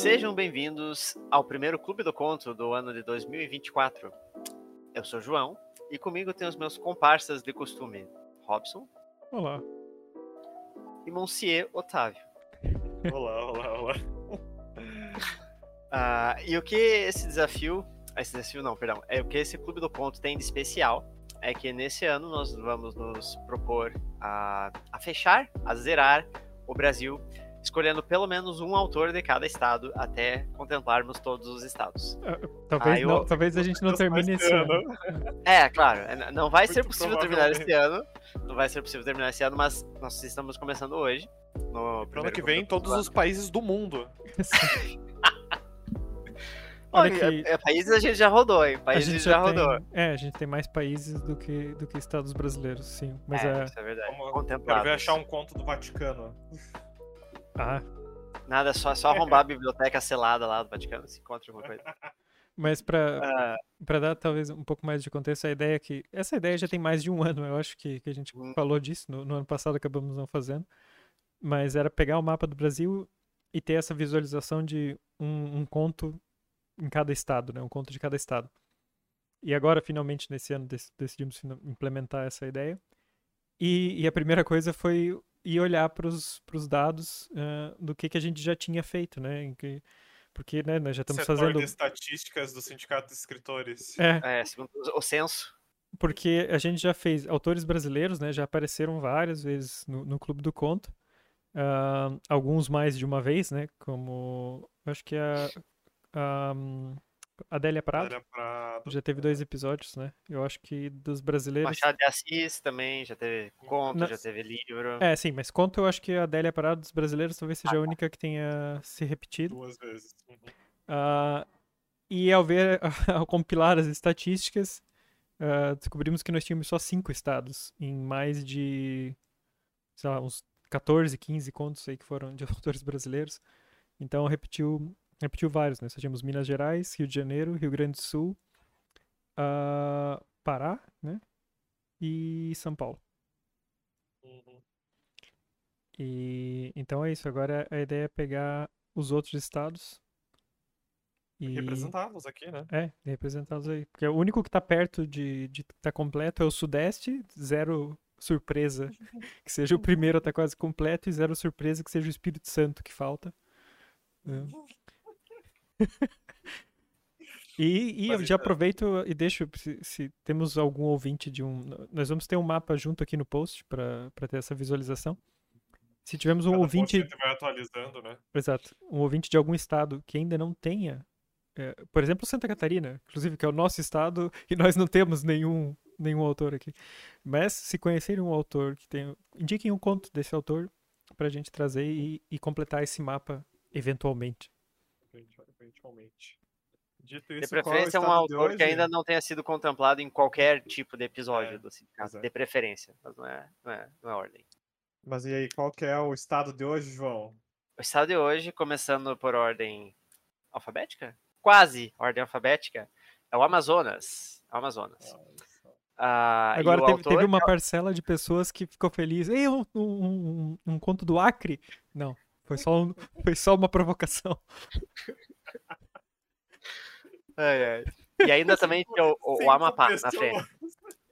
Sejam bem-vindos ao primeiro Clube do Conto do ano de 2024. Eu sou João e comigo tem os meus comparsas de costume, Robson. Olá. E Monsieur Otávio. Olá, olá, olá. Ah, e o que esse desafio, esse desafio não, perdão, é o que esse Clube do Conto tem de especial é que nesse ano nós vamos nos propor a, a fechar, a zerar o Brasil escolhendo pelo menos um autor de cada estado até contemplarmos todos os estados. Talvez, ah, eu, não, talvez a gente não termine esse ano. ano. É, claro, é, não vai Muito ser possível terminar esse ano. Não vai ser possível terminar esse ano, mas nós estamos começando hoje. No ano que vem, todos os países do mundo. Olha que... É, países a gente já rodou, hein? Países a gente já, já rodou. Tem... É, a gente tem mais países do que, do que estados brasileiros, sim. Mas é, é... isso é verdade. Vamos, quero ver achar um conto do Vaticano. Ah. Nada, só, só arrombar a biblioteca selada lá do Vaticano se encontra alguma coisa. Mas para uh... dar talvez um pouco mais de contexto, a ideia é que. Essa ideia já tem mais de um ano, eu acho que, que a gente hum. falou disso, no, no, ano passado acabamos não fazendo. Mas era pegar o mapa do Brasil e ter essa visualização de um, um conto em cada estado, né? Um conto de cada estado. E agora, finalmente, nesse ano, decidimos implementar essa ideia. E, e a primeira coisa foi e olhar para os dados uh, do que, que a gente já tinha feito, né? Que, porque né, nós já estamos Setor fazendo. de estatísticas do Sindicato de Escritores. É. é, segundo o censo. Porque a gente já fez autores brasileiros, né? Já apareceram várias vezes no, no Clube do Conto. Uh, alguns mais de uma vez, né? Como. Acho que a. a Adélia Prado. Adélia Prado. Já teve dois episódios, né? Eu acho que dos brasileiros. Machado de Assis também, já teve conto, Na... já teve livro. É, sim, mas conto eu acho que a Adélia Prado dos brasileiros talvez seja ah, a única que tenha se repetido. Duas vezes. Uhum. Uh, e ao ver, ao compilar as estatísticas, uh, descobrimos que nós tínhamos só cinco estados em mais de, sei lá, uns 14, 15 contos aí que foram de autores brasileiros. Então repetiu repetiu vários, né? Nós tínhamos Minas Gerais, Rio de Janeiro, Rio Grande do Sul, uh, Pará, né? E São Paulo. Uhum. E então é isso. Agora a ideia é pegar os outros estados e representá-los aqui, né? É, representá-los aí. Porque o único que está perto de estar tá completo é o Sudeste, zero surpresa que seja o primeiro a estar tá quase completo e zero surpresa que seja o Espírito Santo que falta. É. E, e eu já aproveito e deixo, se, se, temos algum ouvinte de um. Nós vamos ter um mapa junto aqui no post para ter essa visualização. Se tivermos um Cada ouvinte. vai atualizando, né? Exato. Um ouvinte de algum estado que ainda não tenha. É, por exemplo, Santa Catarina, inclusive, que é o nosso estado, e nós não temos nenhum, nenhum autor aqui. Mas se conhecerem um autor que tem. Indiquem um conto desse autor para a gente trazer e, e completar esse mapa eventualmente eventualmente. Dito isso, de preferência é um autor que ainda não tenha sido contemplado em qualquer tipo de episódio é, do sindicato, de preferência, mas não é, não, é, não é ordem. Mas e aí, qual que é o estado de hoje, João? O estado de hoje, começando por ordem alfabética? Quase ordem alfabética, é o Amazonas. É Amazonas. Ah, Agora teve, teve, uma é parcela de pessoas que ficou feliz. Ei, um, um, um, um conto do Acre? Não, foi só, um, foi só uma provocação. Ai, ai. E ainda também tinha o, o, o Amapá na frente.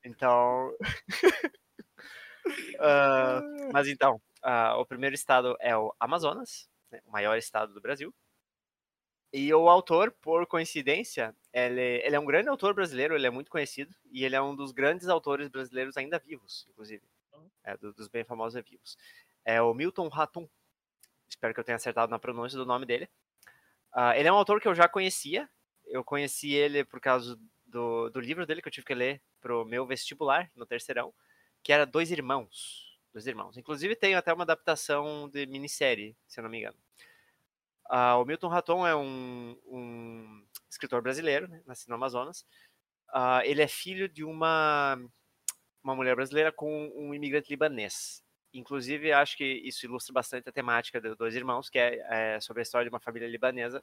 Então. uh, mas então, uh, o primeiro estado é o Amazonas, né, o maior estado do Brasil. E o autor, por coincidência, ele, ele é um grande autor brasileiro, ele é muito conhecido, e ele é um dos grandes autores brasileiros ainda vivos, inclusive. É, do, dos bem famosos vivos. É o Milton Ratum. Espero que eu tenha acertado na pronúncia do nome dele. Uh, ele é um autor que eu já conhecia. Eu conheci ele por causa do, do livro dele que eu tive que ler pro meu vestibular, no terceirão, que era Dois Irmãos. Dois Irmãos. Inclusive tem até uma adaptação de minissérie, se eu não me engano. Uh, o Milton Raton é um, um escritor brasileiro, né, nascido no Amazonas. Uh, ele é filho de uma, uma mulher brasileira com um imigrante libanês. Inclusive, acho que isso ilustra bastante a temática dos dois irmãos, que é, é sobre a história de uma família libanesa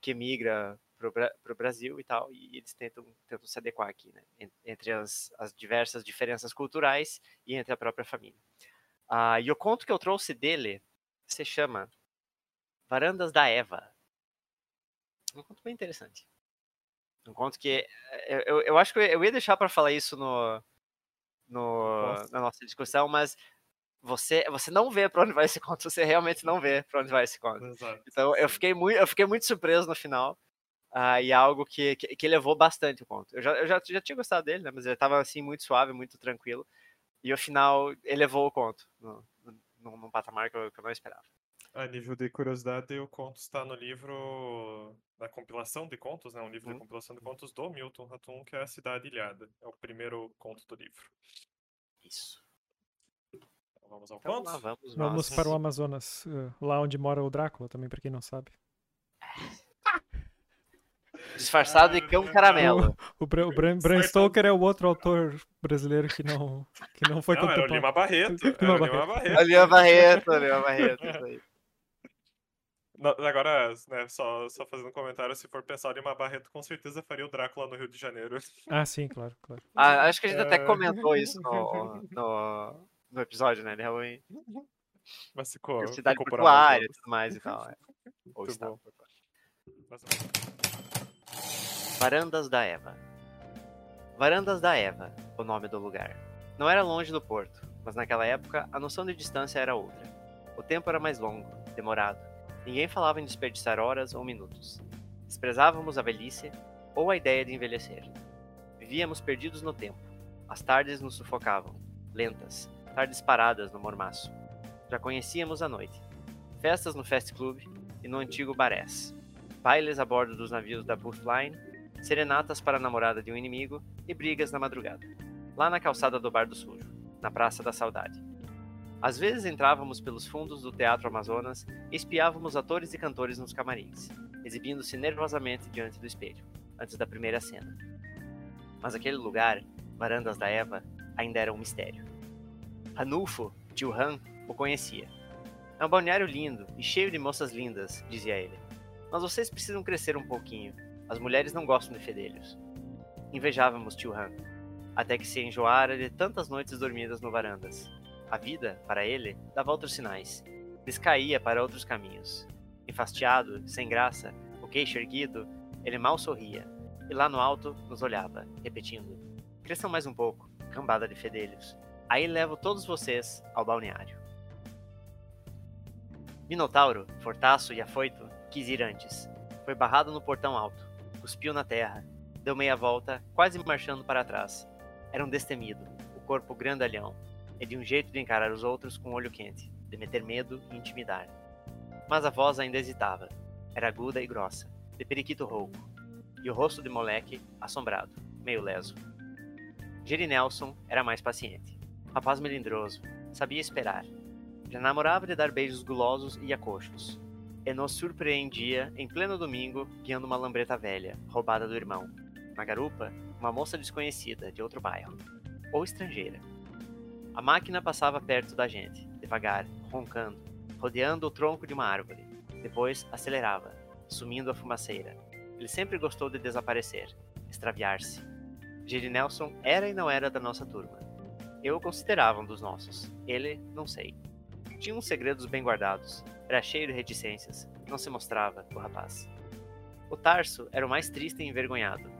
que migra para o Brasil e tal, e eles tentam, tentam se adequar aqui, né? Entre as, as diversas diferenças culturais e entre a própria família. Ah, e o conto que eu trouxe dele se chama Varandas da Eva. um conto bem interessante. Um conto que eu, eu, eu acho que eu ia deixar para falar isso no, no na nossa discussão, mas você você não vê para onde vai esse conto, você realmente não vê para onde vai esse conto. Exato, então eu fiquei muito eu fiquei muito surpreso no final. Uh, e é algo que, que, que elevou bastante o conto. Eu já, eu já, já tinha gostado dele, né? Mas ele estava assim muito suave, muito tranquilo. E o final elevou o conto no, no, num patamar que eu, que eu não esperava. A nível de curiosidade, o conto está no livro da compilação de contos, né? Um livro hum. de uhum. compilação de contos do Milton Ratum, que é a Cidade Ilhada. É o primeiro conto do livro. Isso. Então, vamos ao então, conto? Lá, vamos, vamos para o Amazonas, eh, lá onde mora o Drácula, também para quem não sabe. Disfarçado de cão caramelo. O, o, Bram, o Bram, Bram Stoker é o outro autor brasileiro que não, que não foi não, contemplado. Era o Lima Barreto. Lima Barreto. Lima Barreto, Lima Barreto, isso aí. Agora, né, só, só fazendo um comentário, se for pensar em uma Barreto, com certeza faria o Drácula no Rio de Janeiro. Ah, sim, claro, claro. Ah, acho que a gente é... até comentou isso no, no, no episódio, né, de Halloween. Mas ficou. Cidade ficou portuária e tudo mais e tal. É. Ou está. Varandas da Eva. Varandas da Eva, o nome do lugar. Não era longe do porto, mas naquela época a noção de distância era outra. O tempo era mais longo, demorado Ninguém falava em desperdiçar horas ou minutos. Desprezávamos a velhice ou a ideia de envelhecer. Vivíamos perdidos no tempo. As tardes nos sufocavam, lentas, tardes paradas no mormaço. Já conhecíamos a noite. Festas no Fast Club e no antigo Barés. Bailes a bordo dos navios da Booth Line, serenatas para a namorada de um inimigo e brigas na madrugada. Lá na calçada do Bar do Sujo, na Praça da Saudade. Às vezes entrávamos pelos fundos do Teatro Amazonas e espiávamos atores e cantores nos camarins, exibindo-se nervosamente diante do espelho, antes da primeira cena. Mas aquele lugar, Varandas da Eva, ainda era um mistério. Ranulfo, tio Han, o conhecia. É um balneário lindo e cheio de moças lindas, dizia ele. Mas vocês precisam crescer um pouquinho. As mulheres não gostam de fedelhos. Invejávamos tio Han, até que se enjoara de tantas noites dormidas no Varandas a vida, para ele, dava outros sinais. Descaía para outros caminhos. Enfastiado, sem graça, o queixo erguido, ele mal sorria. E lá no alto nos olhava, repetindo: Cresçam mais um pouco, cambada de fedelhos. Aí levo todos vocês ao balneário. Minotauro, fortaço e afoito, quis ir antes. Foi barrado no portão alto, cuspiu na terra, deu meia volta, quase marchando para trás. Era um destemido, o corpo grandalhão, é de um jeito de encarar os outros com um olho quente, de meter medo e intimidar. Mas a voz ainda hesitava. Era aguda e grossa, de periquito rouco. E o rosto de moleque, assombrado, meio leso. Jerry Nelson era mais paciente. Rapaz melindroso, sabia esperar. Já namorava de dar beijos gulosos e acochos. E nos surpreendia, em pleno domingo, guiando uma lambreta velha, roubada do irmão. Na garupa, uma moça desconhecida, de outro bairro. Ou estrangeira a máquina passava perto da gente, devagar, roncando, rodeando o tronco de uma árvore. Depois acelerava, sumindo a fumaceira. Ele sempre gostou de desaparecer, extraviar-se. Jerry Nelson era e não era da nossa turma. Eu o considerava um dos nossos. Ele, não sei. Tinha uns segredos bem guardados. Era cheio de reticências. Não se mostrava, o rapaz. O Tarso era o mais triste e envergonhado.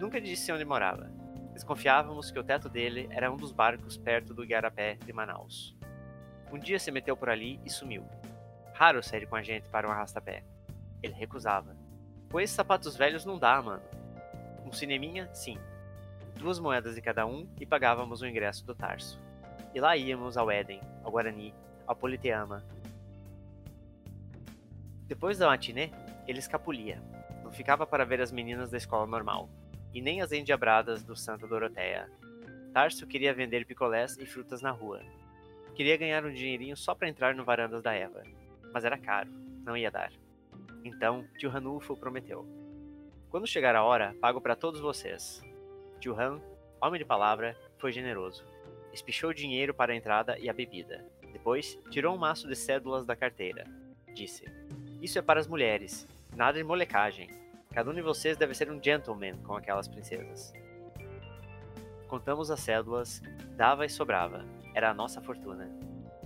Nunca disse onde morava. Desconfiávamos que o teto dele era um dos barcos perto do Igarapé de Manaus. Um dia se meteu por ali e sumiu. Raro sair com a gente para um arrastapé. Ele recusava. Com esses sapatos velhos não dá, mano. Um cineminha, sim. Duas moedas de cada um e pagávamos o ingresso do Tarso. E lá íamos ao Éden, ao Guarani, ao Politeama. Depois da matinê, ele escapulia. Não ficava para ver as meninas da escola normal e nem as endiabradas do Santa Doroteia. Tarso queria vender picolés e frutas na rua. Queria ganhar um dinheirinho só para entrar no Varandas da Eva, mas era caro, não ia dar. Então, tio Ranulfo prometeu. Quando chegar a hora, pago para todos vocês. Tio Han, homem de palavra, foi generoso. Espichou dinheiro para a entrada e a bebida. Depois, tirou um maço de cédulas da carteira. Disse: Isso é para as mulheres, nada de molecagem. Cada um de vocês deve ser um gentleman com aquelas princesas. Contamos as cédulas, dava e sobrava. Era a nossa fortuna.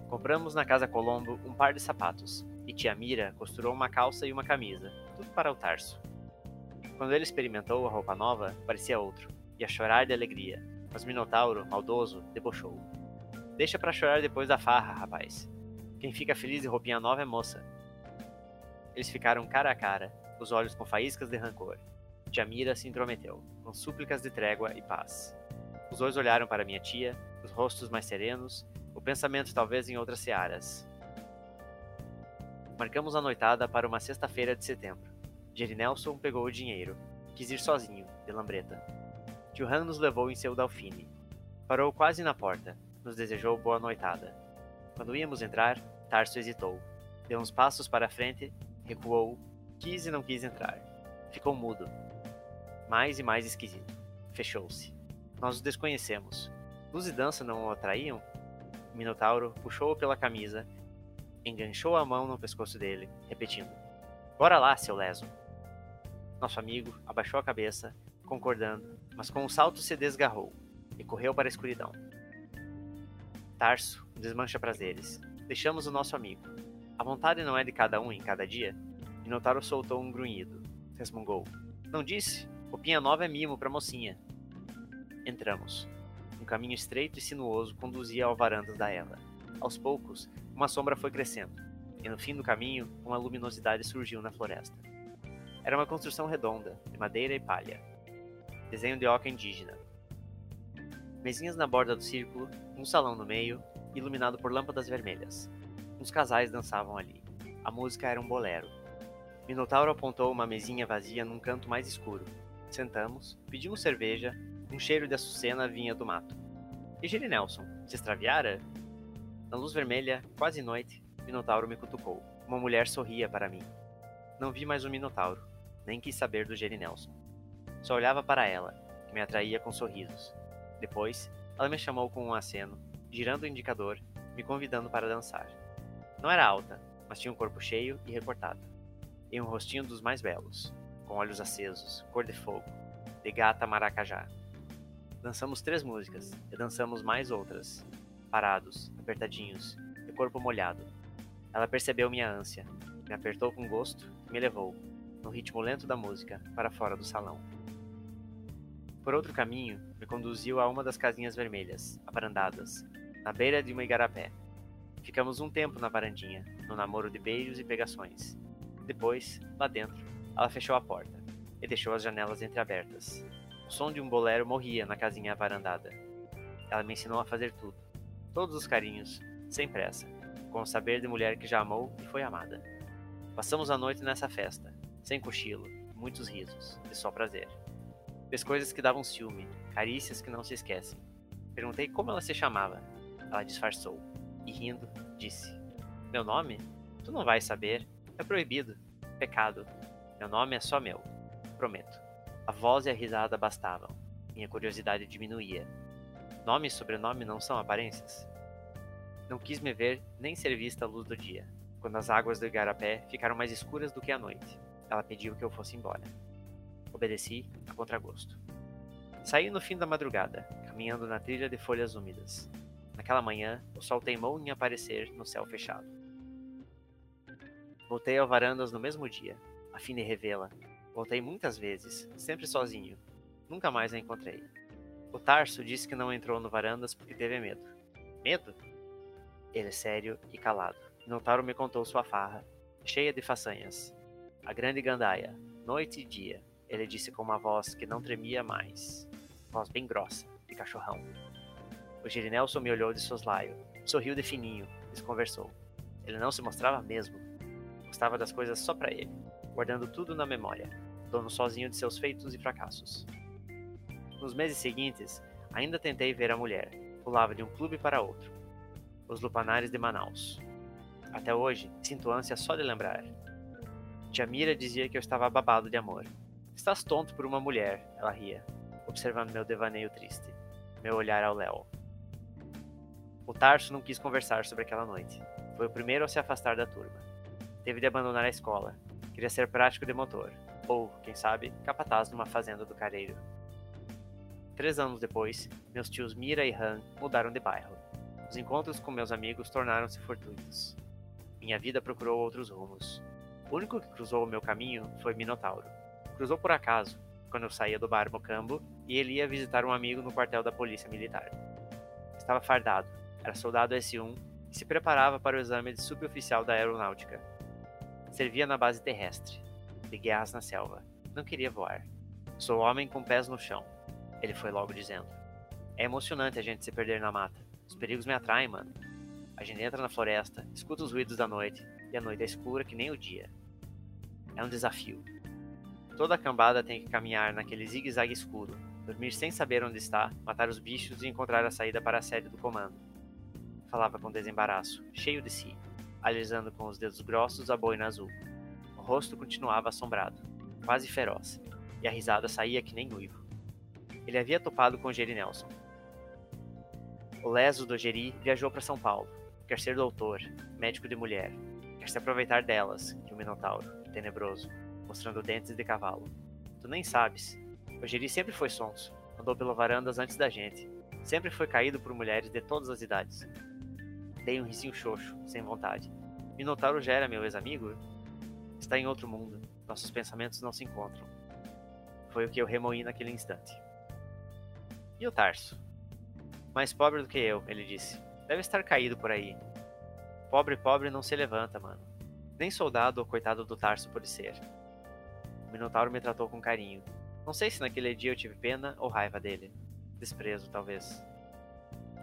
Compramos na Casa Colombo um par de sapatos, e tia Mira costurou uma calça e uma camisa, tudo para o Tarso. Quando ele experimentou a roupa nova, parecia outro, ia chorar de alegria, mas Minotauro, maldoso, debochou. Deixa para chorar depois da farra, rapaz. Quem fica feliz de roupinha nova é moça. Eles ficaram cara a cara, os olhos com faíscas de rancor. Jamira se intrometeu, com súplicas de trégua e paz. Os dois olharam para minha tia, os rostos mais serenos, o pensamento talvez em outras searas. Marcamos a noitada para uma sexta-feira de setembro. Jerry Nelson pegou o dinheiro. Quis ir sozinho, de lambreta. Tio Han nos levou em seu Dalfine. Parou quase na porta. Nos desejou boa noitada. Quando íamos entrar, Tarso hesitou. Deu uns passos para frente, recuou, quis e não quis entrar. Ficou mudo. Mais e mais esquisito. Fechou-se. Nós o desconhecemos. Luz e dança não o atraíam? O Minotauro puxou-o pela camisa, enganchou a mão no pescoço dele, repetindo: Bora lá, seu leso. Nosso amigo abaixou a cabeça, concordando, mas com um salto se desgarrou e correu para a escuridão. Tarso desmancha prazeres. Deixamos o nosso amigo. A vontade não é de cada um em cada dia? Minotauro soltou um grunhido. Resmungou. Não disse? Roupinha nova é mimo pra mocinha. Entramos. Um caminho estreito e sinuoso conduzia ao varandas da Ela. Aos poucos, uma sombra foi crescendo, e no fim do caminho, uma luminosidade surgiu na floresta. Era uma construção redonda, de madeira e palha. Desenho de oca indígena. Mesinhas na borda do círculo, um salão no meio, iluminado por lâmpadas vermelhas. Uns casais dançavam ali. A música era um bolero. Minotauro apontou uma mesinha vazia num canto mais escuro. Sentamos, pedimos cerveja, um cheiro de açucena vinha do mato. E Giri Nelson, se extraviara? Na luz vermelha, quase noite, Minotauro me cutucou. Uma mulher sorria para mim. Não vi mais o Minotauro nem quis saber do Jenny Nelson. Só olhava para ela, que me atraía com sorrisos. Depois, ela me chamou com um aceno, girando o indicador, me convidando para dançar. Não era alta, mas tinha um corpo cheio e recortado, e um rostinho dos mais belos, com olhos acesos, cor de fogo, de gata maracajá. Dançamos três músicas, e dançamos mais outras, parados, apertadinhos, de corpo molhado. Ela percebeu minha ânsia, me apertou com gosto e me levou, no ritmo lento da música, para fora do salão. Por outro caminho, me conduziu a uma das casinhas vermelhas, abrandadas, na beira de uma igarapé. Ficamos um tempo na varandinha, no namoro de beijos e pegações. Depois, lá dentro, ela fechou a porta e deixou as janelas entreabertas. O som de um bolero morria na casinha avarandada. Ela me ensinou a fazer tudo, todos os carinhos, sem pressa, com o saber de mulher que já amou e foi amada. Passamos a noite nessa festa, sem cochilo, muitos risos, de só prazer. Fez coisas que davam ciúme, carícias que não se esquecem. Perguntei como ela se chamava. Ela disfarçou e, rindo, disse: Meu nome? Tu não vais saber. É proibido. Pecado. Meu nome é só meu. Prometo. A voz e a risada bastavam. Minha curiosidade diminuía. Nome e sobrenome não são aparências. Não quis me ver nem ser vista à luz do dia, quando as águas do igarapé ficaram mais escuras do que a noite. Ela pediu que eu fosse embora. Obedeci a contragosto. Saí no fim da madrugada, caminhando na trilha de folhas úmidas. Naquela manhã, o sol teimou em aparecer no céu fechado. Voltei ao varandas no mesmo dia, a fim de revê-la. Voltei muitas vezes, sempre sozinho. Nunca mais a encontrei. O Tarso disse que não entrou no varandas porque teve medo. Medo? Ele é sério e calado. Notaro me contou sua farra, cheia de façanhas, a grande gandaia, noite e dia, ele disse com uma voz que não tremia mais. Voz bem grossa, de cachorrão. O Girinelson me olhou de soslaio, sorriu de fininho, desconversou. Ele não se mostrava mesmo. Gostava das coisas só para ele, guardando tudo na memória, dono sozinho de seus feitos e fracassos. Nos meses seguintes, ainda tentei ver a mulher. Pulava de um clube para outro. Os lupanares de Manaus. Até hoje, sinto ânsia só de lembrar. Jamira dizia que eu estava babado de amor. Estás tonto por uma mulher, ela ria, observando meu devaneio triste, meu olhar ao Léo. O Tarso não quis conversar sobre aquela noite. Foi o primeiro a se afastar da turma. Teve de abandonar a escola. Queria ser prático de motor, ou, quem sabe, capataz numa fazenda do careiro. Três anos depois, meus tios Mira e Han mudaram de bairro. Os encontros com meus amigos tornaram-se fortuitos. Minha vida procurou outros rumos. O único que cruzou o meu caminho foi Minotauro. Cruzou por acaso quando eu saía do bar Mocambo e ele ia visitar um amigo no quartel da polícia militar. Estava fardado, era soldado S1 e se preparava para o exame de suboficial da aeronáutica. Servia na base terrestre, de guerras na selva. Não queria voar. Sou homem com pés no chão, ele foi logo dizendo. É emocionante a gente se perder na mata. Os perigos me atraem, mano. A gente entra na floresta, escuta os ruídos da noite, e a noite é escura que nem o dia. É um desafio. Toda a cambada tem que caminhar naquele zigue-zague escuro, dormir sem saber onde está, matar os bichos e encontrar a saída para a sede do comando. Falava com desembaraço, cheio de si, alisando com os dedos grossos a boina azul. O rosto continuava assombrado, quase feroz, e a risada saía que nem uivo. Ele havia topado com Jerry Nelson. O leso do Jerry viajou para São Paulo. Quer ser doutor, médico de mulher. Quer se aproveitar delas, que o Minotauro, tenebroso, mostrando dentes de cavalo. Tu nem sabes. O Jerry sempre foi sonso. Andou pelas varandas antes da gente. Sempre foi caído por mulheres de todas as idades. Dei um risinho xoxo, sem vontade. Minotauro já era meu ex-amigo? Está em outro mundo. Nossos pensamentos não se encontram. Foi o que eu remoí naquele instante. E o Tarso? Mais pobre do que eu, ele disse. Deve estar caído por aí. Pobre, pobre não se levanta, mano. Nem soldado ou coitado do Tarso pode ser. O Minotauro me tratou com carinho. Não sei se naquele dia eu tive pena ou raiva dele. Desprezo, talvez.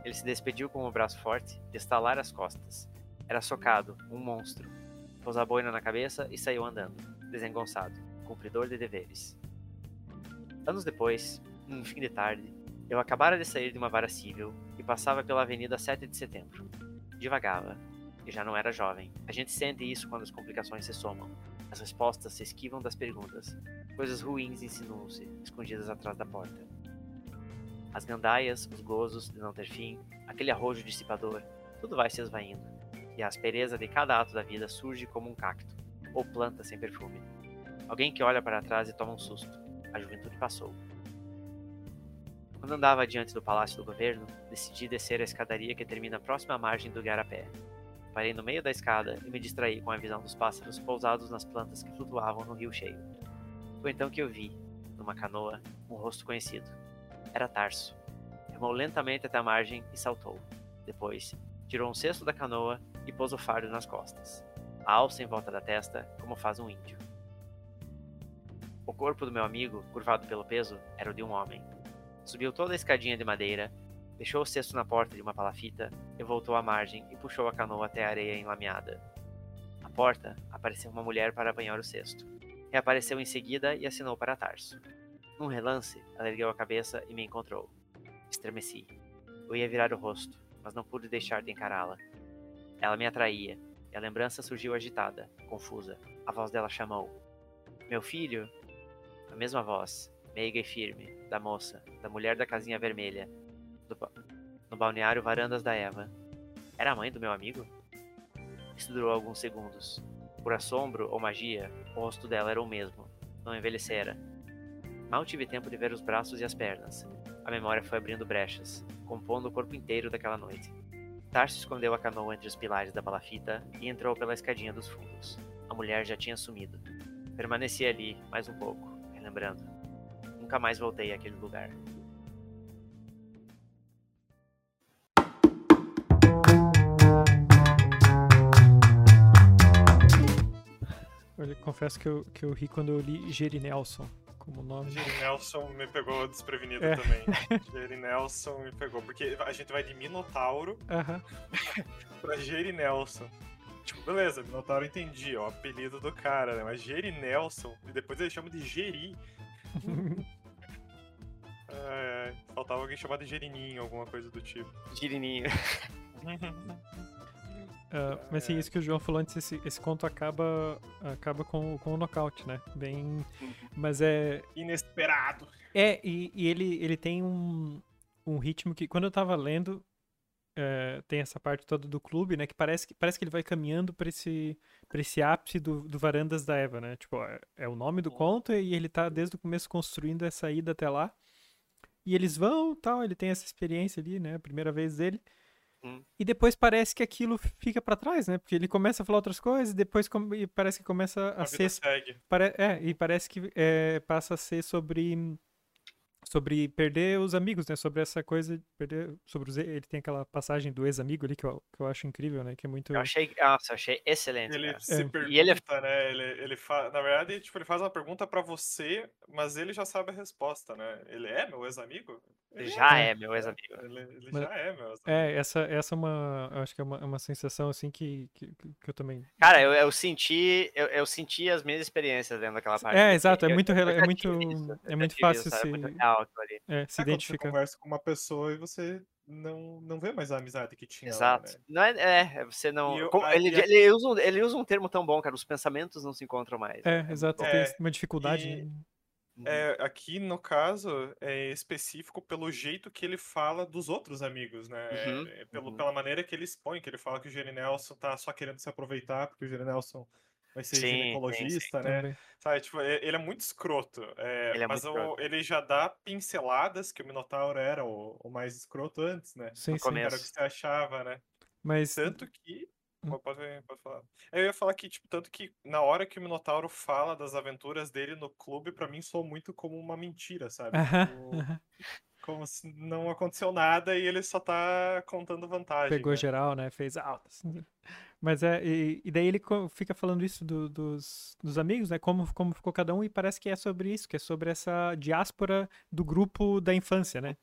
Ele se despediu com o braço forte, de estalar as costas. Era socado, um monstro. Pôs a boina na cabeça e saiu andando, desengonçado, cumpridor de deveres. Anos depois, num fim de tarde, eu acabara de sair de uma vara civil e passava pela Avenida 7 de Setembro. Divagava, e já não era jovem. A gente sente isso quando as complicações se somam. As respostas se esquivam das perguntas. Coisas ruins insinuam-se, escondidas atrás da porta. As gandaias, os gozos de não ter fim, aquele arrojo dissipador, tudo vai se esvaindo. E a aspereza de cada ato da vida surge como um cacto, ou planta sem perfume. Alguém que olha para trás e toma um susto. A juventude passou. Quando andava adiante do palácio do governo, decidi descer a escadaria que termina próxima à margem do Garapé, Parei no meio da escada e me distraí com a visão dos pássaros pousados nas plantas que flutuavam no rio cheio. Foi então que eu vi, numa canoa, um rosto conhecido. Era Tarso. Remou lentamente até a margem e saltou. Depois, tirou um cesto da canoa e pôs o fardo nas costas. A alça em volta da testa, como faz um índio. O corpo do meu amigo, curvado pelo peso, era o de um homem. Subiu toda a escadinha de madeira Deixou o cesto na porta de uma palafita e voltou à margem e puxou a canoa até a areia enlameada. À porta, apareceu uma mulher para apanhar o cesto. Reapareceu em seguida e assinou para Tarso. Num relance, ela ergueu a cabeça e me encontrou. Estremeci. Eu ia virar o rosto, mas não pude deixar de encará-la. Ela me atraía, e a lembrança surgiu agitada, confusa. A voz dela chamou: Meu filho? A mesma voz, meiga e firme, da moça, da mulher da casinha vermelha, no balneário Varandas da Eva. Era a mãe do meu amigo? Isso durou alguns segundos. Por assombro ou magia, o rosto dela era o mesmo. Não envelhecera. Mal tive tempo de ver os braços e as pernas. A memória foi abrindo brechas, compondo o corpo inteiro daquela noite. Tarso escondeu a canoa entre os pilares da palafita e entrou pela escadinha dos fundos. A mulher já tinha sumido. Permaneci ali mais um pouco, relembrando. Nunca mais voltei àquele lugar. Eu confesso que eu, que eu ri quando eu li Jerry Nelson como nome. Jerry Nelson me pegou desprevenido é. também. Jerry Nelson me pegou, porque a gente vai de Minotauro uh -huh. pra Jerry Nelson. Tipo, beleza, Minotauro entendi, ó, o apelido do cara, né? Mas Jerry Nelson, e depois ele chama de Geri. é, faltava alguém chamado de Gerininho, alguma coisa do tipo. Gerininho. Uh, mas sim, isso que o João falou antes, esse, esse conto acaba, acaba com, com o nocaute, né? Bem. Mas é. Inesperado. É, e, e ele, ele tem um, um ritmo que, quando eu tava lendo, é, tem essa parte toda do clube, né? Que parece que, parece que ele vai caminhando para esse, pra esse ápice do, do Varandas da Eva, né? Tipo, é, é, o nome do conto e ele tá desde o começo construindo essa ida até lá. E eles vão tal, ele tem essa experiência ali, né? A primeira vez dele. Hum. E depois parece que aquilo fica para trás, né? Porque ele começa a falar outras coisas, e depois e parece que começa a, a ser. Segue. Pare, é, e parece que é, passa a ser sobre sobre perder os amigos, né? Sobre essa coisa de perder sobre os, ele tem aquela passagem do ex-amigo ali que eu, que eu acho incrível, né? Que é muito Eu achei, nossa, eu achei excelente. Ele cara. se É. pergunta, E ele né? Ele, ele fa... Na verdade, tipo, ele faz uma pergunta pra você, mas ele já sabe a resposta, né? Ele é meu ex-amigo? Ele já é. é meu ex-amigo. Ele, ele Mas- já é meu ex-amigo. É, essa, essa é uma. Eu acho que é uma, é uma sensação assim que, que, que eu também. Cara, eu, eu senti, eu, eu senti as minhas experiências dentro daquela parte. É, exato, é muito, eu é muito, isso, é muito fácil isso, se, É muito real é, se É quando você identificar. conversa com uma pessoa e você não, não vê mais a amizade que tinha lá, Exato. né? Não é, é, é, você não. Eu- como- ele, a- ele, usa, um- ele usa um termo tão bom, cara. Os pensamentos não se encontram mais. É, né? exato, muito tem É, uma dificuldade. e- né? É, aqui, no caso, é específico pelo jeito que ele fala dos outros amigos, né? É, Uhum, é pelo, uhum. Pela maneira que ele expõe, que ele fala que o Jerry Nelson tá só querendo se aproveitar, porque o Jerry Nelson vai ser Sim, sim, sim. ginecologista, né? Também. Sabe, tipo, é- ele é muito escroto. é, Ele é mas muito o- escroto. ele já dá pinceladas que o Minotauro era o, o mais escroto antes, né? Sim, No sim. Era o que você achava, né? Mas Tanto que. Pode, pode- falar. Eu ia falar que, tipo, tanto que na hora que o Minotauro fala das aventuras dele no clube, pra mim soa muito como uma mentira, sabe? Aham, Tipo, como se não aconteceu nada e ele só tá contando vantagem. pegou né? geral, né? Fez altas. Mas é, e, e daí ele fica falando isso do- dos, dos amigos, né? Como, como ficou cada um, e parece que é sobre isso, que é sobre essa diáspora do grupo da infância, né?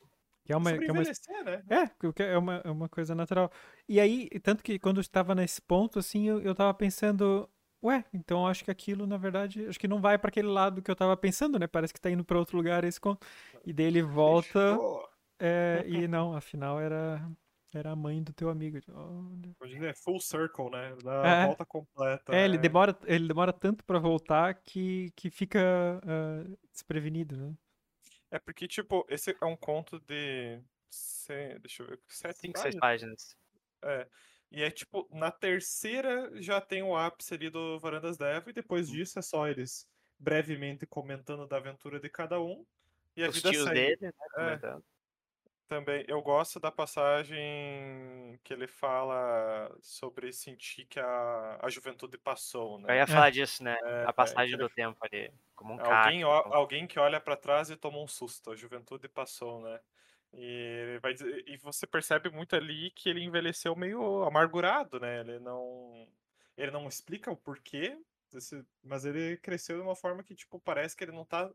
Que é uma, que é uma né? É, é uma, é uma coisa natural. E aí, tanto que quando eu estava nesse ponto, assim, eu, eu tava pensando, ué, então acho que aquilo, na verdade, acho que não vai para aquele lado que eu tava pensando, né? Parece que tá indo para outro lugar esse conto. E daí ele volta, é, e não, afinal era, era a mãe do teu amigo. Olha. Hoje é full circle, né? Dá É. volta completa. É, ele né? demora, ele demora tanto para voltar que, que fica ah, desprevenido, né? É porque, tipo, esse é um conto de. se- Deixa eu ver. Sete Cinco, seis páginas? páginas. É. E é tipo, na terceira já tem o ápice ali do Varandas da Eva, e depois Hum. disso é só eles brevemente comentando da aventura de cada um. E a Os vida tios segue. dele, né? É. Também, eu gosto da passagem que ele fala sobre sentir que a, a juventude passou, Eu né? ia falar disso, né? É, a passagem que ele- do tempo ali. Como um Alguém, cacto. ó- como- alguém que olha pra trás e toma um susto, a juventude passou, né? E, vai dizer- e você percebe muito ali que ele envelheceu meio amargurado, né? Ele não, ele não explica o porquê, mas ele cresceu de uma forma que, tipo, parece que ele não tá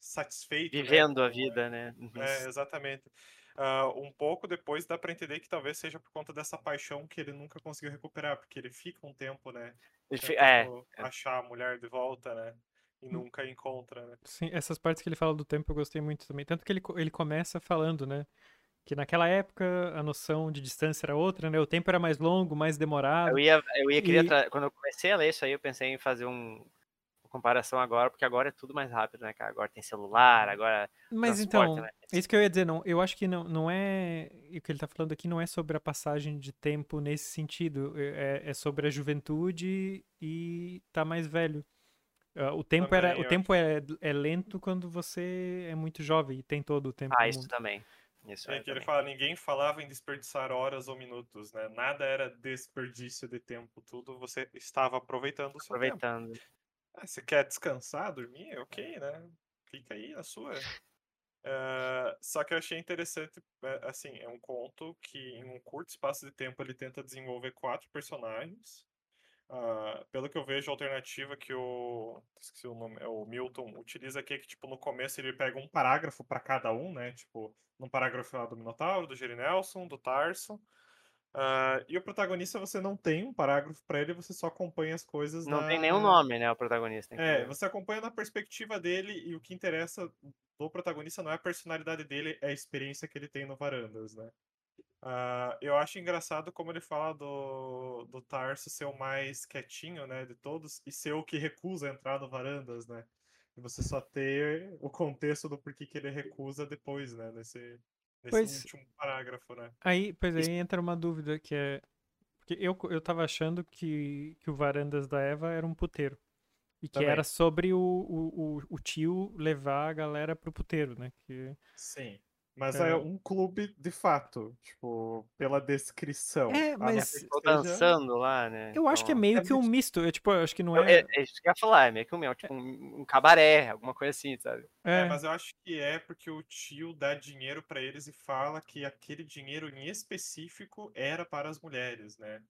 satisfeito, né, Vivendo a com- vida, né? Uhum. é, exatamente. Ah, um pouco depois dá pra entender que talvez seja por conta dessa paixão que ele nunca conseguiu recuperar, porque ele fica um tempo, né? É, tentando achar a mulher de volta, né? E Hum. nunca encontra, né? Sim, essas partes que ele fala do tempo eu gostei muito também. Tanto que ele, ele começa falando, né? Que naquela época a noção de distância era outra, né? O tempo era mais longo, mais demorado. eu ia, eu ia querer E- tra- quando eu comecei a ler isso aí, eu pensei em fazer um comparação agora, porque agora é tudo mais rápido, né, cara? Agora tem celular, agora Mas então, né? é isso que eu ia dizer, não. Eu acho que não, não é. O que ele tá falando aqui não é sobre a passagem de tempo nesse sentido. É, é sobre a juventude e tá mais velho. Ah, O tempo, era, Também, o eu tempo é, é lento quando você é muito jovem e tem todo o tempo Ah, isso também. Isso É é que ele também. fala, ninguém falava em desperdiçar horas ou minutos, né? Nada era desperdício de tempo, tudo você estava aproveitando o seu tempo. Ah, você quer descansar, dormir? Ok, né? Fica aí na sua. Eh, só que eu achei interessante, eh, assim, é um conto que em um curto espaço de tempo ele tenta desenvolver quatro personagens. Ah, pelo que eu vejo, a alternativa que o, esqueci o nome, é o Milton utiliza aqui é que, tipo, no começo ele pega um parágrafo para cada um, né? Tipo, num parágrafo do Minotauro, do Jerry Nelson, do Tarso. Ah, e o protagonista você não tem um parágrafo para ele, você só acompanha as coisas Não na... tem nenhum nome, né, o protagonista. É, você acompanha na perspectiva dele e o que interessa do protagonista não é a personalidade dele, é a experiência que ele tem no Varandas, né? Ah, eu acho engraçado como ele fala do, do Tarso ser o mais quietinho, né, de todos, e ser o que recusa entrar no Varandas, né? E você só ter o contexto do porquê que ele recusa depois, né, nesse, nesse Pois- último parágrafo, né? Aí, pois aí entra uma dúvida que é. Porque eu, eu tava achando que, que o Varandas da Eva era um puteiro. E que Também. era sobre o, o, o, o tio levar a galera pro puteiro, né? Que, Sim. Mas é. é. um clube de fato, tipo, pela descrição. É, mas. Seja... dançando lá, né? Eu então... acho que é então, meio é que um misto. Eu, tipo, eu acho que não é. É, é isso que eu ia falar, é meio que um, tipo, um, um cabaré, alguma coisa assim, sabe? É. é. mas eu acho que é porque o tio dá dinheiro para eles e fala que aquele dinheiro em específico era para as mulheres, né?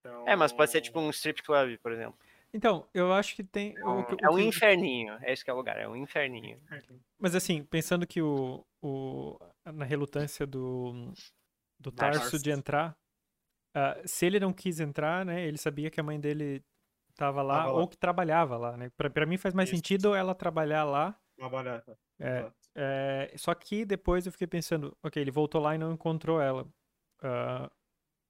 Então... É, mas pode ser tipo um strip club, por exemplo. Então, eu acho que tem. O, o, é um que... inferninho, é esse que é o lugar, é um inferninho. Mas assim, pensando que o, o na relutância do, do Tarso de entrar, uh, se ele não quis entrar, né, ele sabia que a mãe dele estava lá, lá, ou que trabalhava lá, né? Pra, pra mim faz mais Isso. sentido ela trabalhar lá. Trabalhar. Tá. É, é, só que depois eu fiquei pensando, ok, ele voltou lá e não encontrou ela. Uh,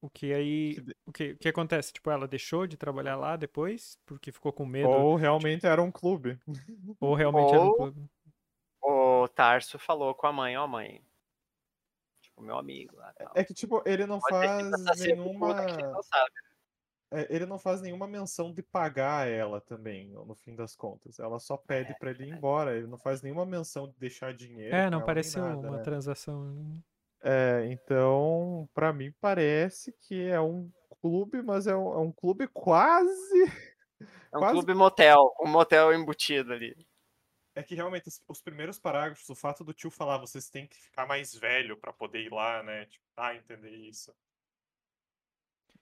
o que aí. O que, o que acontece? Tipo, ela deixou de trabalhar lá depois, porque ficou com medo. Ou realmente era um clube. Ou realmente Ou era um clube. O Tarso falou com a mãe, ó, oh, mãe. Tipo, meu amigo lá. Tal. É que, tipo, ele não Pode faz nenhuma. É, ele não faz nenhuma menção de pagar ela também, no fim das contas. Ela só pede é, para ele ir embora. Ele não faz nenhuma menção de deixar dinheiro. É, não pareceu nada, uma né? transação. É, então, para mim parece que é um clube, mas é um, é um clube quase. É um quase... clube motel, um motel embutido ali. É que realmente os primeiros parágrafos, o fato do tio falar, vocês têm que ficar mais velho para poder ir lá, né? Tipo, ah, entender isso.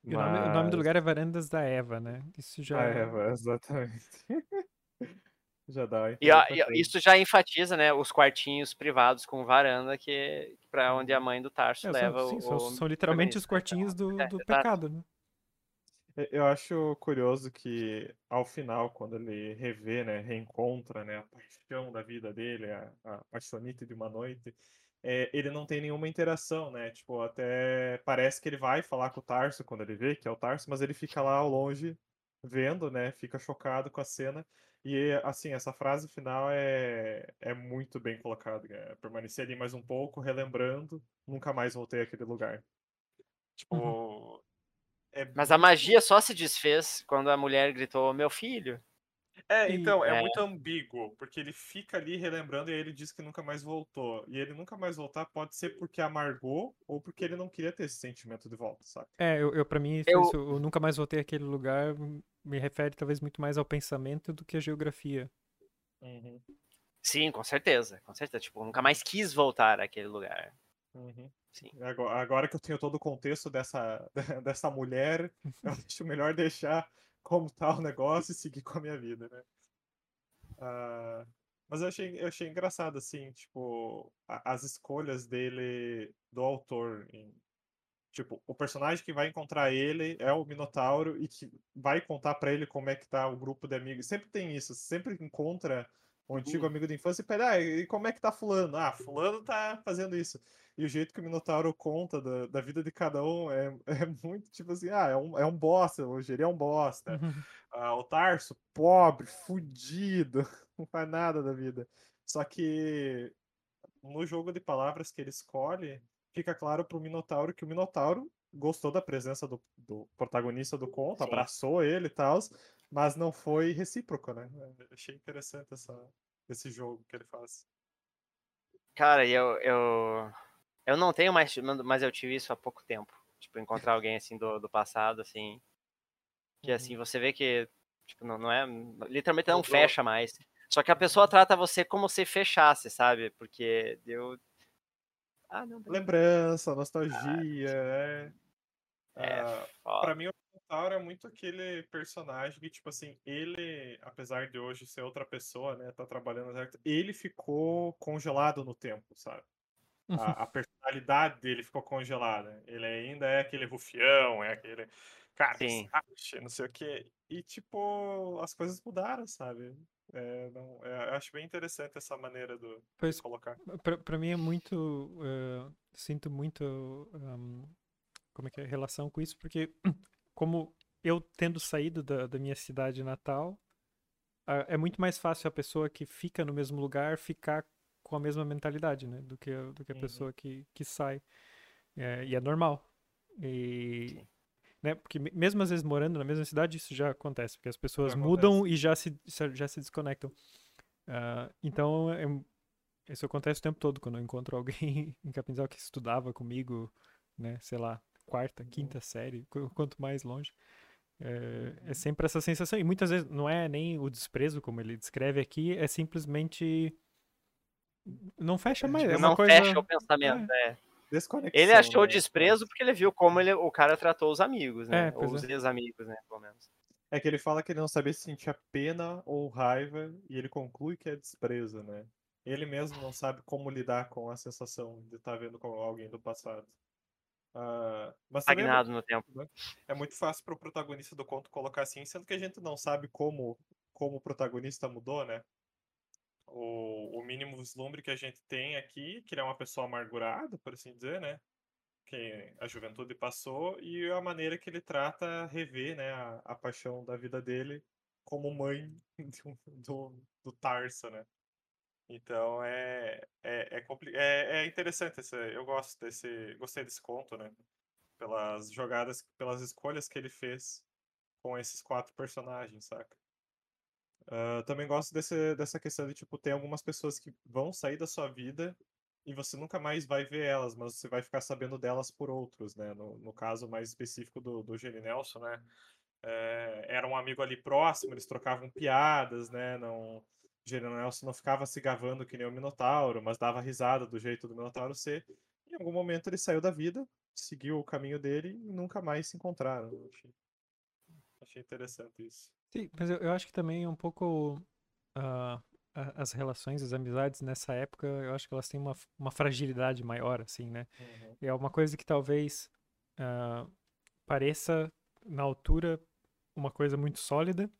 Mas... O, nome, o, nome, do lugar é Varandas da Eva, né? Isso já. A Eva, exatamente. Já dá. E, e, isso já enfatiza, né, os quartinhos privados com varanda que para onde a mãe do Tarso é, leva são, sim, o, são, são, literalmente os né, quartinhos do, é, do pecado, né? Eu acho curioso que ao final, quando ele revê, né, reencontra, né, a paixão da vida dele, a, a paixonite de uma noite, é, ele não tem nenhuma interação, né? Tipo, até parece que ele vai falar com o Tarso quando ele vê que é o Tarso, mas ele fica lá ao longe vendo, né? Fica chocado com a cena. E, assim, essa frase final é, é muito bem colocada. É, permaneci ali mais um pouco, relembrando, nunca mais voltei àquele lugar. Tipo. Uhum. É Mas a magia só se desfez quando a mulher gritou: Meu filho. É, então, é, é, muito ambíguo, porque ele fica ali relembrando e aí ele diz que nunca mais voltou. E ele nunca mais voltar pode ser porque amargou ou porque ele não queria ter esse sentimento de volta, sabe? É, eu, eu pra mim, eu... Isso, eu nunca mais voltei àquele lugar me refere talvez muito mais ao pensamento do que à geografia. Uhum. Sim, com certeza, com certeza. Tipo, nunca mais quis voltar àquele lugar. Uhum. Sim. Agora, agora, que eu tenho todo o contexto dessa, dessa mulher, eu acho melhor deixar como tá o negócio e seguir com a minha vida, né? Uh, mas eu achei, eu achei engraçado, assim, tipo, a, as escolhas dele, do autor, em Tipo, o personagem que vai encontrar ele é o Minotauro e que vai contar para ele como é que tá o grupo de amigos. Sempre tem isso, sempre encontra um antigo uhum. amigo da infância e pede, ah, e como é que tá fulano? Ah, fulano tá fazendo isso. E o jeito que o Minotauro conta da, da vida de cada um é, é muito tipo assim, ah, é um, é um bosta, o Geri é um bosta. Uhum. Ah, o Tarso, pobre, fudido, não faz nada da vida. Só que no jogo de palavras que ele escolhe, fica claro pro Minotauro que o Minotauro gostou da presença do, do protagonista do conto, Sim. abraçou ele e tal, mas não foi recíproco, né? Eu achei interessante essa, esse jogo que ele faz. Cara, eu, eu, eu não tenho mais, mas eu tive isso há pouco tempo. Tipo, encontrar alguém assim do, do passado, assim. Que assim, uhum. você vê que, tipo, não, não é. Literalmente não fecha mais. Só que a pessoa trata você como se fechasse, sabe? Porque deu. Ah, não, Lembrança, nostalgia, é. É, uh, pra mim, o Minotauro é muito aquele personagem que, tipo assim, ele, apesar de hoje ser outra pessoa, né, tá trabalhando, ele ficou congelado no tempo, sabe? A, a, personalidade dele ficou congelada. Ele ainda é aquele rufião, é aquele cara, Sim. não sei o quê. E, tipo, as coisas mudaram, sabe? É, não, é, acho bem interessante essa maneira do, pois, de colocar. Para mim é muito. Uh, sinto muito. Um, como é que é? Relação com isso, porque, como eu tendo saído da, da minha cidade natal, uh, é muito mais fácil a pessoa que fica no mesmo lugar ficar com a mesma mentalidade, né? Do que, do que a uhum. pessoa que, que sai. É, e é normal. E. Sim né? Porque mesmo às vezes morando na mesma cidade, isso já acontece, porque as pessoas mudam e já se, já se desconectam. Uh, então, é, Isso acontece o tempo todo quando eu encontro alguém em Capinzal que estudava comigo, né? Sei lá, quarta, Uhum. quinta série, qu- quanto mais longe. É, é sempre essa sensação. E muitas vezes não é nem o desprezo, como ele descreve aqui, é simplesmente. Não fecha É, mais. tipo, É uma não coisa. fecha o pensamento. é. Desconexão. Ele achou né? desprezo porque ele viu como ele, o cara tratou os amigos, né? É, Ou os é. ex-amigos, né? Pelo menos. É que ele fala que ele não sabia se sentia pena ou raiva, e ele conclui que é desprezo, né? Ele mesmo não sabe como lidar com a sensação de estar vendo com alguém do passado. Ah, mas é no tempo. é muito fácil para o protagonista do conto colocar assim, sendo que a gente não sabe como, como o protagonista mudou, né? O, o mínimo vislumbre que a gente tem aqui, que ele é uma pessoa amargurada, por assim dizer, né? Que a juventude passou, e a maneira que ele trata rever, né, a, a paixão da vida dele como mãe do, do, do Tarso, né? Então é, é, é, é, é interessante, esse, eu gosto desse, gostei desse conto, né? Pelas jogadas, pelas escolhas que ele fez com esses quatro personagens, saca? Ah, também gosto desse, dessa questão de, tipo, tem algumas pessoas que vão sair da sua vida e você nunca mais vai ver elas, mas você vai ficar sabendo delas por outros, né? No, no caso mais específico do, do Gene Nelson, né? É, era um amigo ali próximo, eles trocavam piadas, né? Não, Gene Nelson não ficava se gavando que nem o Minotauro, mas dava risada do jeito do Minotauro ser. Em algum momento ele saiu da vida, seguiu o caminho dele e nunca mais se encontraram. Achei, achei interessante isso. Sim, mas eu, eu acho que também é um pouco. a- as relações, as amizades nessa época, eu acho que elas têm uma, uma fragilidade maior, assim, né? Uhum. É uma coisa que talvez ah, pareça, na altura, uma coisa muito sólida,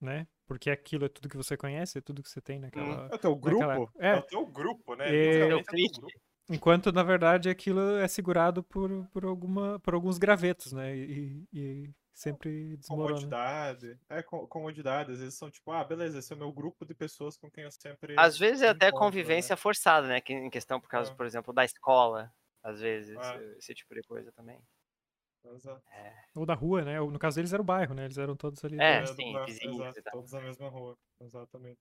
né? Porque aquilo é tudo que você conhece, é tudo que você tem naquela. É o teu grupo? naquela- É, é. o teu grupo, né? É, é o teu grupo. Enquanto, na verdade, aquilo é segurado por, por, alguma, por alguns gravetos, né? E, e sempre desmorona. Comodidade. É, co- comodidade. Às vezes são tipo, ah, beleza, esse é o meu grupo de pessoas com quem eu sempre. Às vezes é até encontro, convivência forçada, né? Que, em questão, por causa, Ah. por exemplo, da escola. Às vezes, Ah. esse tipo de coisa também. Né? Exato. Ou da rua, né? No caso deles era o bairro, né? Eles eram todos ali. É, sim, bairro, vizinhos exato, e tal. Todos na mesma rua. Exatamente.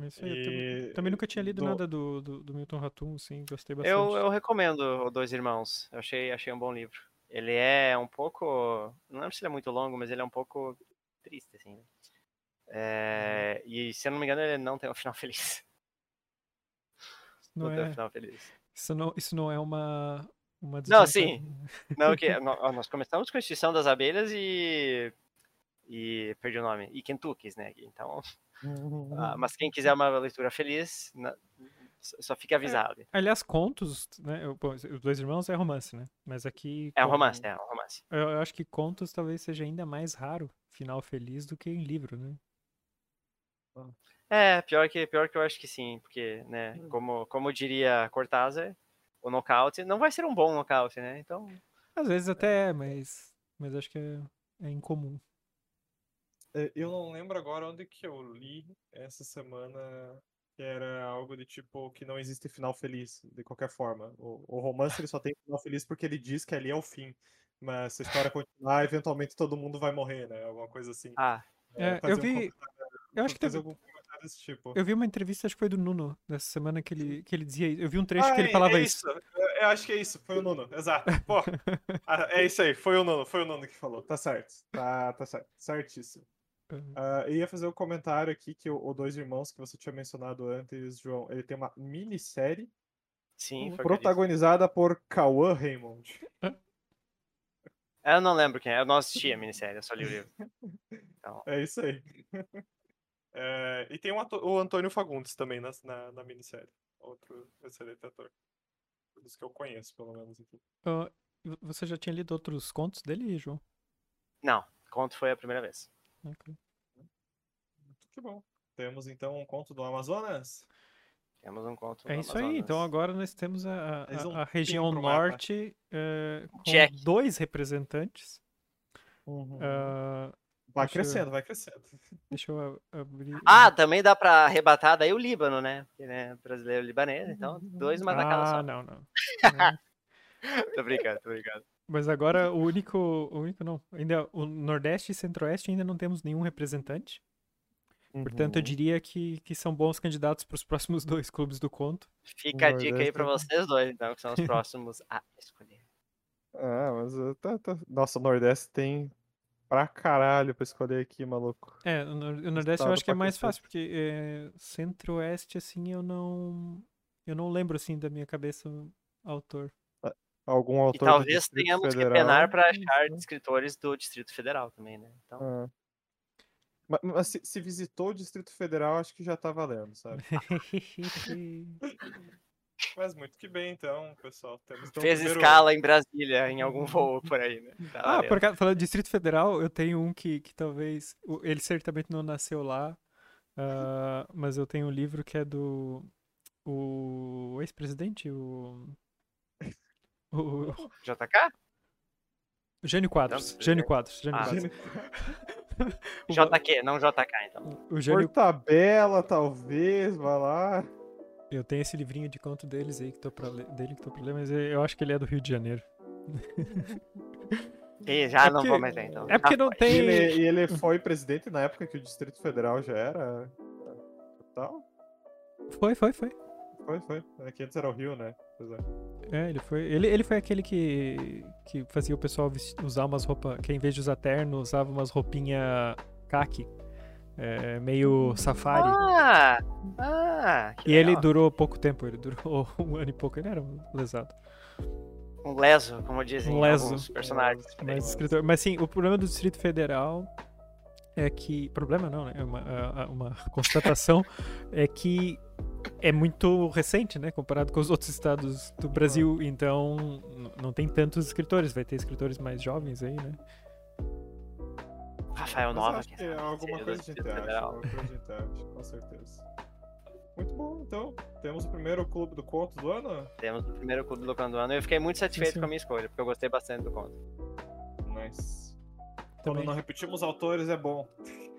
É Isso aí, eu também, E também nunca tinha lido do- nada do, do, do Milton Ratum, assim, gostei bastante. Eu, eu recomendo o Dois Irmãos. Eu achei, achei um bom livro. Ele é um pouco. Não lembro se ele é muito longo, mas ele é um pouco triste, assim. né? É, E se eu não me engano, ele não tem um final feliz. não Não tem um é, final feliz. isso, não, isso não é uma, uma Não, sim. Não, que nó- nós começamos com a Extinção das Abelhas e. E. Perdi o nome. E Kentuckys, né? Então. ah, mas quem quiser uma leitura feliz, só fique avisado. Aliás, contos, né? eu- bom, os dois irmãos é romance, né? Mas aqui. É um romance, é um romance. Eu, eu acho que contos talvez seja ainda mais raro final feliz do que em livro, né? É, pior que, pior que eu acho que sim, porque, né, como, como diria Cortázar, o nocaute não vai ser um bom nocaute, né? Então, Às vezes até é, mas, mas acho que é, é incomum. É, Eu não lembro agora onde que eu li essa semana que era algo de tipo que não existe final feliz, de qualquer forma. O, o romance ele só tem final feliz porque ele diz que ali é o fim. Mas se a história continuar, eventualmente todo mundo vai morrer, né? Alguma coisa assim. ah, É, fazer eu um vi. comentário- Eu acho que fazer teve, algum comentário desse tipo. eu vi uma entrevista, acho que foi do Nuno, nessa semana que ele, que ele dizia isso. Eu vi um trecho Ah, que ele é- falava é isso. Eu, eu acho que é isso, foi o Nuno, exato. Pô, ah, é isso aí, foi o Nuno, foi o Nuno que falou. Tá certo, tá, tá certo, certíssimo. Ah, eu ia fazer um comentário aqui que o, o Dois Irmãos que você tinha mencionado antes, João, ele tem uma minissérie sim, protagonizada por Cauã Raymond. Eu não lembro quem é, eu não assisti a minissérie, eu só li o livro. É isso aí. É, e tem o, ato- o Antônio Fagundes também na, na, na minissérie. Outro excelente ator. Dos que eu conheço, pelo menos aqui. Vo- você já tinha lido outros contos dele, João? Não, conto foi a primeira vez. Ok. Que bom. Temos então um conto do Amazonas. Temos um conto É do isso aí. Então Amazonas. agora nós temos a, a- um a região norte eh, com Check. dois representantes. Uhum. Ah, vai deixa eu- crescendo, vai crescendo. deixa eu abrir. Ah, também dá pra arrebatar daí o Líbano, né? Porque, né, brasileiro e libanês, então dois uma ah, só. não, não. Não. Tô brincando, tô brincando. Mas agora o único, o único não. Ainda o Nordeste e Centro-Oeste ainda não temos nenhum representante. Portanto, eu Uhum. diria que, que são bons candidatos para os próximos dois clubes do conto. Fica a dica aí pra é- vocês dois, então, que são os próximos a escolher. Ah, mas uh, tá, tá. Nossa, o Nordeste tem pra caralho pra escolher aqui, maluco. É, o Nor- o Nordeste eu Estado acho que é mais cacete. fácil, porque é, Centro-Oeste, assim, eu não. Eu não lembro, assim, da minha cabeça o autor. Algum E autor do talvez tenhamos que Federal, penar pra não achar escritores do Distrito Federal também, né? Então, Ah. Ma- Mas, se, se visitou o Distrito Federal, acho que já tá valendo, sabe? Mas muito que bem, então, pessoal. Temos então fez primeiro- escala em Brasília, em algum voo por aí, né? Tá ah, valendo. por acaso, falando de Distrito Federal, eu tenho um que, que talvez. Ele certamente não nasceu lá, ah, mas eu tenho um livro que é do. O ex-presidente, o. O JK? o Jânio Quadros. Não, Jânio Quadros. Jânio Ah, Quadros. JQ, não JK, então. O Jânio Por tabela, talvez, vai lá. Eu tenho esse livrinho de conto deles aí que tô pra ler, dele que tô pra ler, mas eu acho que ele é do Rio de Janeiro. E já É não porque- vou mais ler, então. É porque não foi. E tem. ele, e ele foi presidente na época que o Distrito Federal já era. Tal? Foi, foi, foi. Foi, foi. É que antes era o Rio, né? Pois é. É, ele foi. Ele, ele foi aquele que, que fazia o pessoal usar umas roupas. Que em vez de usar terno, usava umas roupinha caqui. é, meio safari. Ah! Ah! e ele legal. durou pouco tempo, ele durou um ano e pouco. Ele era um lesado. Um leso, como dizem Um leso. personagens. aí. Mas, escritor, mas sim, o problema do Distrito Federal é que. Problema não, né? É uma, é uma constatação. é que é muito recente, né? Comparado com os outros estados do Brasil. Então, não tem tantos escritores. Vai ter escritores mais jovens aí, né? Rafael Mas Nova, acho que sabe, alguma coisa acha. Federal. Alguma coisa gente acha, com certeza. Muito bom, então. Temos o primeiro clube do conto do ano. Temos o primeiro clube do Conto do ano. Eu fiquei muito satisfeito sim. com a minha escolha, porque eu gostei bastante do conto. Nice. Quando Também. não repetimos autores é bom.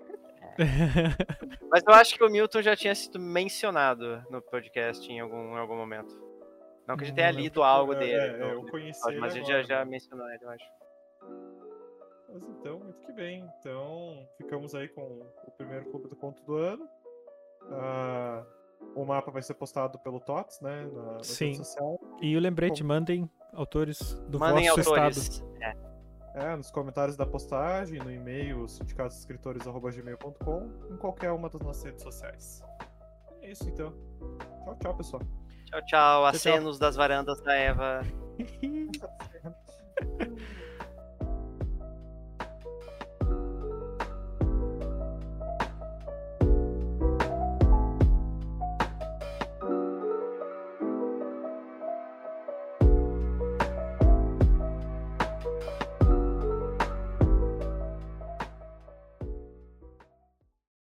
Mas eu acho que o Milton já tinha sido mencionado no podcast em algum, em algum momento. Não que a gente tenha lembro. lido algo É, dele, é, eu conheci mas a gente agora, já, já né? mencionou ele, eu acho. Mas então, muito que bem. Então, ficamos aí com o primeiro clube do conto do ano. Ah, o mapa vai ser postado pelo TOTS, né? Na, nas Sim. e o lembrete, mandem autores do Mandem vosso estado. autores. É, É, nos comentários da postagem, no e-mail sindicatosescritores.gmail.com, em qualquer uma das nossas redes sociais. É isso então. Tchau, tchau, pessoal. Tchau, tchau. tchau. Acenos das varandas da Eva.